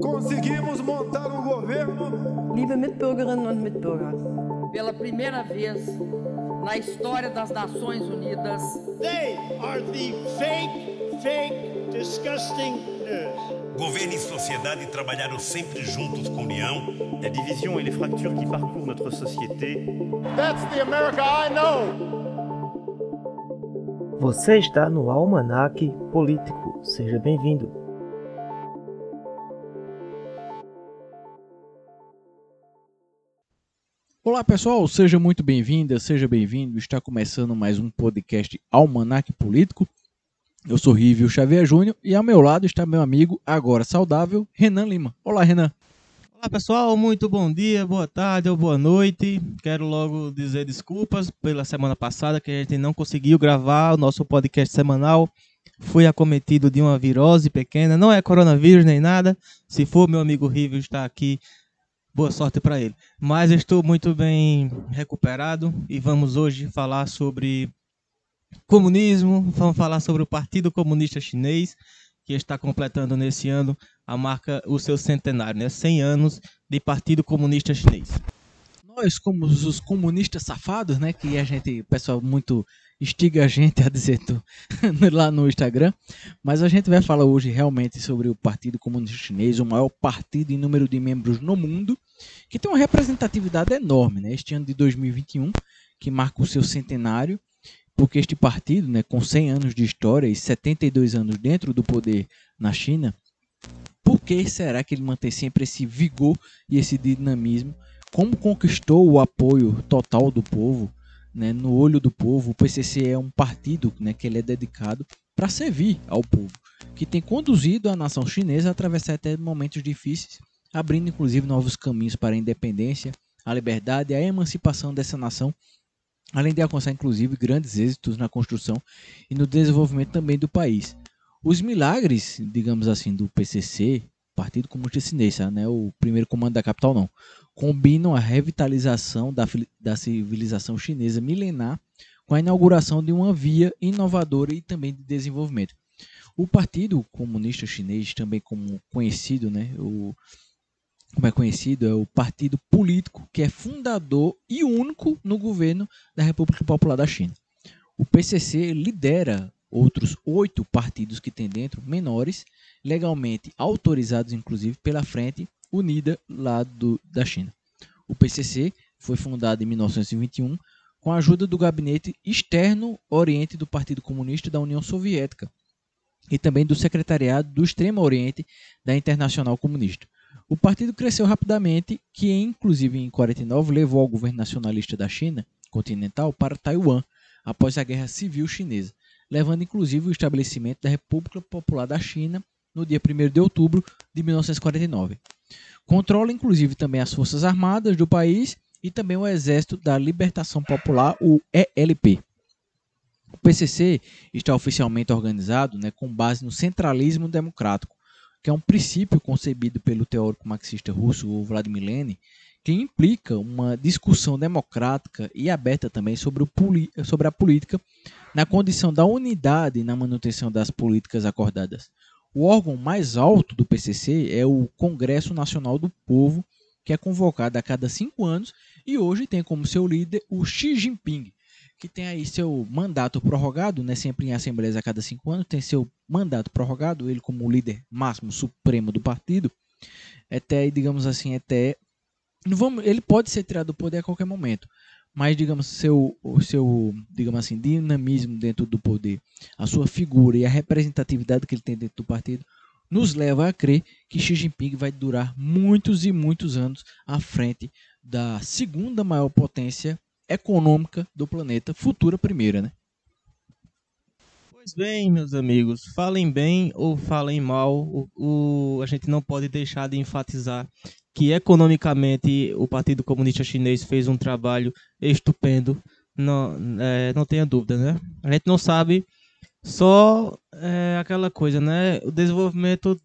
Conseguimos montar um governo. Liebe Mitbürgerinnen und Mitbürger. Pela primeira vez na história das Nações Unidas. They are the fake, fake, disgusting news. Governo e sociedade trabalharam sempre juntos com união. La division et les fractures qui parcourent notre société. That's the America I know. Você está no Almanac Político. Seja bem-vindo. Olá pessoal, seja muito bem-vinda, seja bem-vindo. Está começando mais um podcast Almanac Político. Eu sou Rívio Xavier Júnior e ao meu lado está meu amigo, agora saudável, Renan Lima. Olá, Renan. Olá pessoal, muito bom dia, boa tarde ou boa noite. Quero logo dizer desculpas pela semana passada que a gente não conseguiu gravar o nosso podcast semanal. Fui acometido de uma virose pequena, não é coronavírus nem nada. Se for, meu amigo Rívio está aqui. Boa sorte para ele. Mas estou muito bem recuperado e vamos hoje falar sobre comunismo, vamos falar sobre o Partido Comunista Chinês, que está completando nesse ano a marca o seu centenário, né? 100 anos de Partido Comunista Chinês. Nós, como os comunistas safados, né, que a gente, pessoal muito estiga a gente a dizer tu, lá no Instagram, mas a gente vai falar hoje realmente sobre o Partido Comunista Chinês, o maior partido em número de membros no mundo, que tem uma representatividade enorme, né? Este ano de 2021, que marca o seu centenário, porque este partido, né, com 100 anos de história e 72 anos dentro do poder na China, por que será que ele mantém sempre esse vigor e esse dinamismo? Como conquistou o apoio total do povo, né, no olho do povo? O PCC é um partido né, que ele é dedicado para servir ao povo, que tem conduzido a nação chinesa a atravessar até momentos difíceis, abrindo inclusive novos caminhos para a independência, a liberdade e a emancipação dessa nação além de alcançar inclusive grandes êxitos na construção e no desenvolvimento também do país. Os milagres, digamos assim, do PCC, Partido Comunista Chinês, né, o primeiro comando da capital não, combinam a revitalização da, da civilização chinesa milenar com a inauguração de uma via inovadora e também de desenvolvimento. O Partido Comunista Chinês, também como conhecido, né, o, como é conhecido, é o partido político que é fundador e único no governo da República Popular da China. O PCC lidera outros oito partidos que tem dentro, menores, legalmente autorizados inclusive pela Frente Unida lá do, da China. O PCC foi fundado em 1921 com a ajuda do gabinete externo Oriente do Partido Comunista da União Soviética e também do secretariado do Extremo Oriente da Internacional Comunista. O partido cresceu rapidamente, que inclusive em 49 levou ao governo nacionalista da China continental para Taiwan após a Guerra Civil Chinesa, levando inclusive o estabelecimento da República Popular da China no dia 1 de outubro de 1949. Controla inclusive também as Forças Armadas do país e também o Exército da Libertação Popular, o ELP. O PCC está oficialmente organizado né, com base no centralismo democrático, que é um princípio concebido pelo teórico marxista russo Vladimir Lenin, que implica uma discussão democrática e aberta também sobre, sobre a política na condição da unidade na manutenção das políticas acordadas. O órgão mais alto do PCC é o Congresso Nacional do Povo, que é convocado a cada cinco anos e hoje tem como seu líder o Xi Jinping, que tem aí seu mandato prorrogado, né, sempre em assembleias a cada cinco anos, tem seu mandato prorrogado, ele como líder máximo supremo do partido, até, digamos assim, até vamos, ele pode ser tirado do poder a qualquer momento, mas digamos seu o seu digamos assim dinamismo dentro do poder, a sua figura e a representatividade que ele tem dentro do partido nos leva a crer que Xi Jinping vai durar muitos e muitos anos à frente da segunda maior potência econômica do planeta, futura primeira, né? Pois bem, meus amigos, falem bem ou falem mal, o, o, a gente não pode deixar de enfatizar que economicamente o Partido Comunista Chinês fez um trabalho estupendo, não, é, não tenha dúvida, né? A gente não sabe só é, aquela coisa, né? O desenvolvimento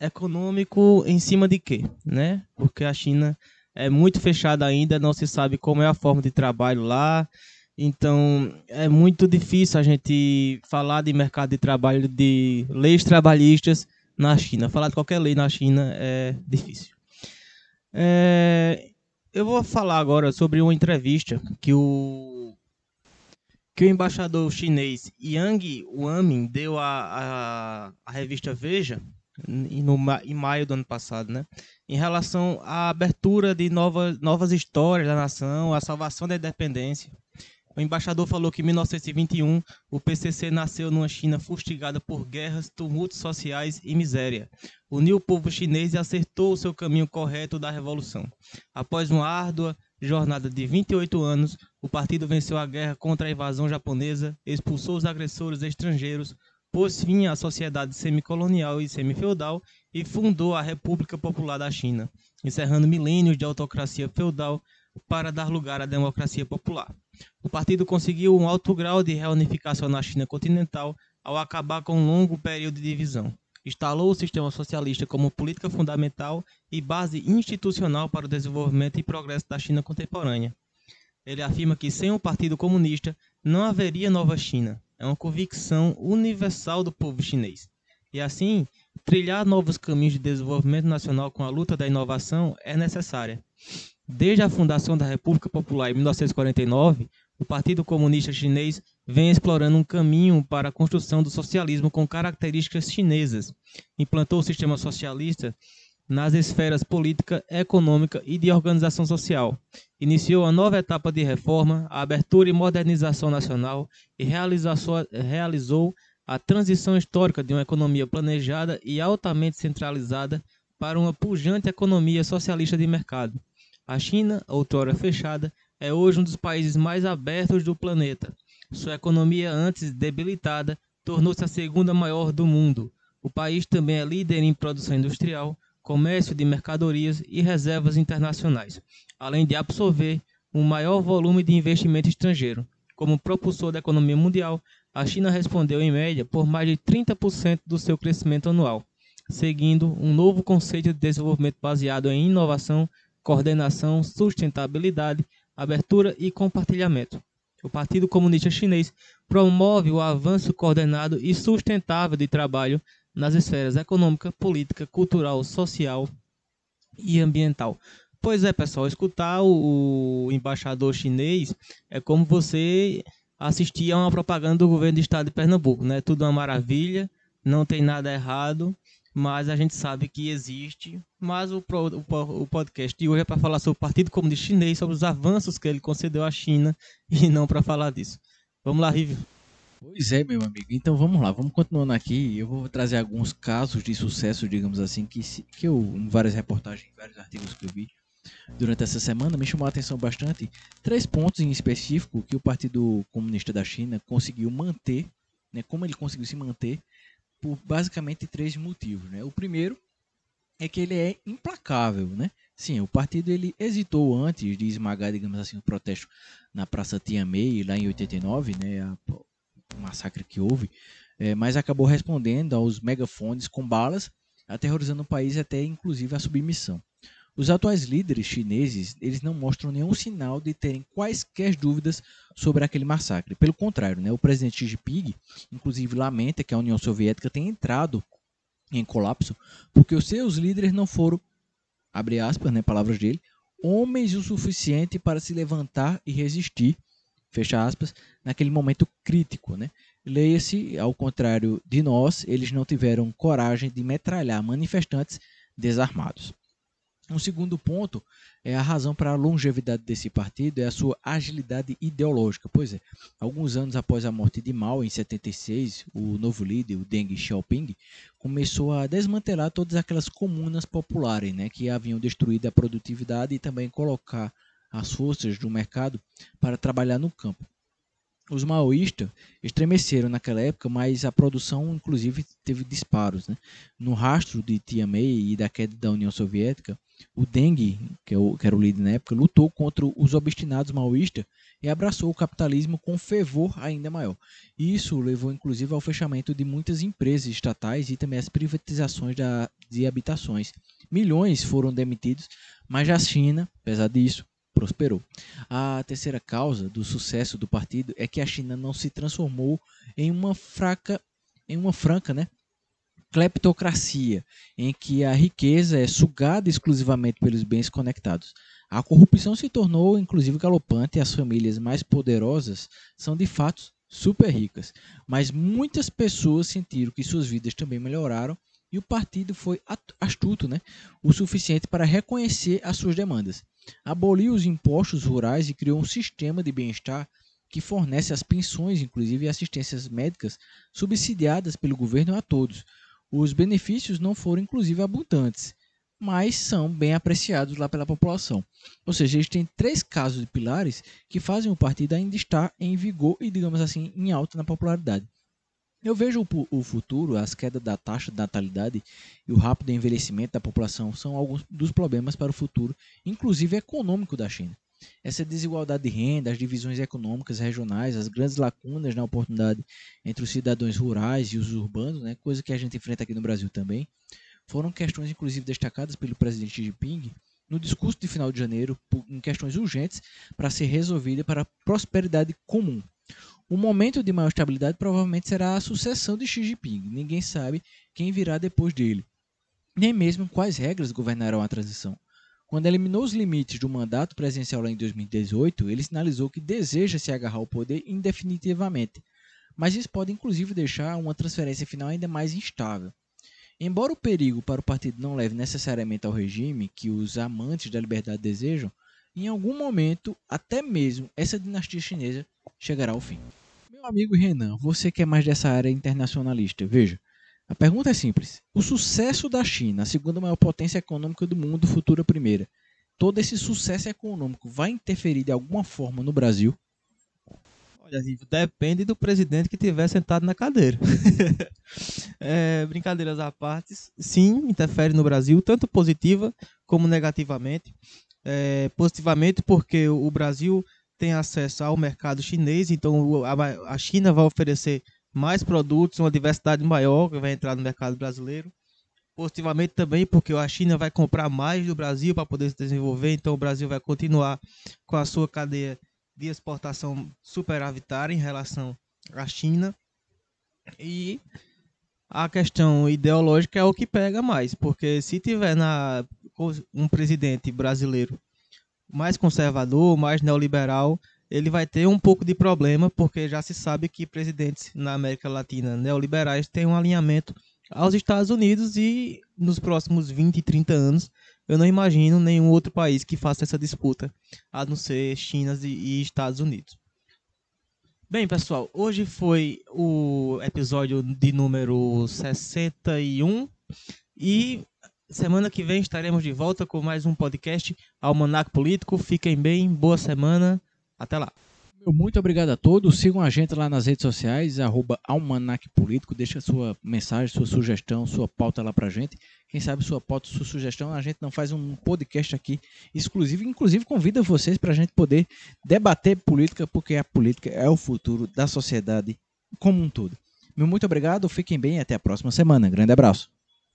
econômico em cima de quê, né? Porque a China é muito fechada ainda, não se sabe como é a forma de trabalho lá. Então, é muito difícil a gente falar de mercado de trabalho, de leis trabalhistas na China. Falar de qualquer lei na China é difícil. É, eu vou falar agora sobre uma entrevista que o que o embaixador chinês Yang Wamin deu à, à, à revista Veja no, em maio do ano passado, né? Em relação à abertura de novas, novas histórias da nação, a salvação da independência. O embaixador falou que em 1921 o PCC nasceu numa China fustigada por guerras, tumultos sociais e miséria. Uniu o povo chinês e acertou o seu caminho correto da revolução. Após uma árdua jornada de 28 anos, o partido venceu a guerra contra a invasão japonesa, expulsou os agressores estrangeiros, pôs fim à sociedade semicolonial e semifeudal e fundou a República Popular da China, encerrando milênios de autocracia feudal para dar lugar à democracia popular. O partido conseguiu um alto grau de reunificação na China continental ao acabar com um longo período de divisão. Instalou o sistema socialista como política fundamental e base institucional para o desenvolvimento e progresso da China contemporânea. Ele afirma que sem o Partido Comunista não haveria nova China. É uma convicção universal do povo chinês. E assim, trilhar novos caminhos de desenvolvimento nacional com a luta da inovação é necessária. Desde a fundação da República Popular em 1949, o Partido Comunista Chinês vem explorando um caminho para a construção do socialismo com características chinesas. Implantou o sistema socialista nas esferas política, econômica e de organização social. Iniciou a nova etapa de reforma, a abertura e modernização nacional e realizou a transição histórica de uma economia planejada e altamente centralizada para uma pujante economia socialista de mercado. A China, outrora fechada, é hoje um dos países mais abertos do planeta. Sua economia, antes debilitada, tornou-se a segunda maior do mundo. O país também é líder em produção industrial, comércio de mercadorias e reservas internacionais, além de absorver um maior volume de investimento estrangeiro. Como propulsor da economia mundial, a China respondeu em média por mais de 30% do seu crescimento anual, seguindo um novo conceito de desenvolvimento baseado em inovação, coordenação, sustentabilidade, abertura e compartilhamento. O Partido Comunista Chinês promove o avanço coordenado e sustentável de trabalho nas esferas econômica, política, cultural, social e ambiental. Pois é, pessoal, escutar o, o embaixador chinês é como você assistir a uma propaganda do governo do estado de Pernambuco, né? Tudo uma maravilha, não tem nada errado, mas a gente sabe que existe. Mas o, o, o podcast de hoje é para falar sobre o Partido Comunista Chinês, sobre os avanços que ele concedeu à China e não para falar disso. Vamos lá, Rívio. Pois é, meu amigo. Então vamos lá, vamos continuando aqui. Eu vou trazer alguns casos de sucesso, digamos assim, que, que eu, em várias reportagens, em vários artigos que eu vi durante essa semana, me chamou a atenção bastante três pontos em específico que o Partido Comunista da China conseguiu manter, né, como ele conseguiu se manter por basicamente três motivos. Né? O primeiro é que ele é implacável, né? Sim, o partido ele hesitou antes de esmagar, digamos assim, o protesto na Praça Tianmei, lá em 89, né? A, o massacre que houve, é, mas acabou respondendo aos megafones com balas, aterrorizando o país até inclusive a submissão. Os atuais líderes chineses, eles não mostram nenhum sinal de terem quaisquer dúvidas sobre aquele massacre. Pelo contrário, né, o presidente Xi Jinping, inclusive, lamenta que a União Soviética tenha entrado em colapso porque os seus líderes não foram, abre aspas, né, palavras dele, homens o suficiente para se levantar e resistir, fecha aspas, naquele momento crítico, né? Leia-se, ao contrário de nós, eles não tiveram coragem de metralhar manifestantes desarmados. Um segundo ponto é a razão para a longevidade desse partido é a sua agilidade ideológica. Pois é, alguns anos após a morte de Mao, em 76, o novo líder, o Deng Xiaoping, começou a desmantelar todas aquelas comunas populares né, que haviam destruído a produtividade e também colocar as forças do mercado para trabalhar no campo. Os maoístas estremeceram naquela época, mas a produção, inclusive, teve disparos. Né? No rastro de Tianmei e da queda da União Soviética, o Deng, que, é que era o líder na época, lutou contra os obstinados maoístas e abraçou o capitalismo com fervor ainda maior. Isso levou inclusive ao fechamento de muitas empresas estatais e também às privatizações de habitações. Milhões foram demitidos, mas a China, apesar disso, prosperou. A terceira causa do sucesso do partido é que a China não se transformou em uma fraca, em uma franca, né, cleptocracia, em que a riqueza é sugada exclusivamente pelos bens conectados. A corrupção se tornou inclusive galopante e as famílias mais poderosas são de fato super ricas. Mas muitas pessoas sentiram que suas vidas também melhoraram e o partido foi astuto né, o suficiente para reconhecer as suas demandas. Aboliu os impostos rurais e criou um sistema de bem-estar que fornece as pensões, inclusive assistências médicas, subsidiadas pelo governo a todos. Os benefícios não foram, inclusive, abundantes, mas são bem apreciados lá pela população. Ou seja, eles têm três casos de pilares que fazem o partido ainda estar em vigor e, digamos assim, em alta na popularidade. Eu vejo o futuro, as quedas da taxa de natalidade e o rápido envelhecimento da população são alguns dos problemas para o futuro, inclusive econômico da China. Essa desigualdade de renda, as divisões econômicas regionais, as grandes lacunas na oportunidade entre os cidadãos rurais e os urbanos, né, coisa que a gente enfrenta aqui no Brasil também, foram questões inclusive destacadas pelo presidente Xi Jinping no discurso de final de janeiro em questões urgentes para ser resolvida para a prosperidade comum. O momento de maior estabilidade provavelmente será a sucessão de Xi Jinping. Ninguém sabe quem virá depois dele, nem mesmo quais regras governarão a transição. Quando eliminou os limites do mandato presidencial em 2018, ele sinalizou que deseja se agarrar ao poder indefinitivamente, mas isso pode inclusive deixar uma transferência final ainda mais instável. Embora o perigo para o partido não leve necessariamente ao regime que os amantes da liberdade desejam, em algum momento, até mesmo essa dinastia chinesa chegará ao fim. Meu amigo Renan, você que é mais dessa área internacionalista, veja, a pergunta é simples. O sucesso da China, a segunda maior potência econômica do mundo, futura primeira, todo esse sucesso econômico vai interferir de alguma forma no Brasil? Olha, depende do presidente que tiver sentado na cadeira. é, brincadeiras à parte, sim, interfere no Brasil, tanto positiva como negativamente. É, positivamente porque o Brasil tem acesso ao mercado chinês, então a China vai oferecer mais produtos, uma diversidade maior que vai entrar no mercado brasileiro. Positivamente também porque a China vai comprar mais do Brasil para poder se desenvolver, então o Brasil vai continuar com a sua cadeia de exportação superavitária em relação à China. E a questão ideológica é o que pega mais, porque se tiver na, um presidente brasileiro mais conservador, mais neoliberal, ele vai ter um pouco de problema, porque já se sabe que presidentes na América Latina neoliberais têm um alinhamento aos Estados Unidos e nos próximos 20, 30 anos eu não imagino nenhum outro país que faça essa disputa, a não ser China e Estados Unidos. Bem, pessoal, hoje foi o episódio de número 61 e Semana que vem estaremos de volta com mais um podcast Almanac Político. Fiquem bem, boa semana, até lá. Muito obrigado a todos. Sigam a gente lá nas redes sociais, Almanac Político. Deixa sua mensagem, sua sugestão, sua pauta lá pra gente. Quem sabe sua pauta, sua sugestão, a gente não faz um podcast aqui exclusivo. Inclusive, convida vocês para a gente poder debater política, porque a política é o futuro da sociedade como um todo. Meu muito obrigado, fiquem bem e até a próxima semana. Grande abraço.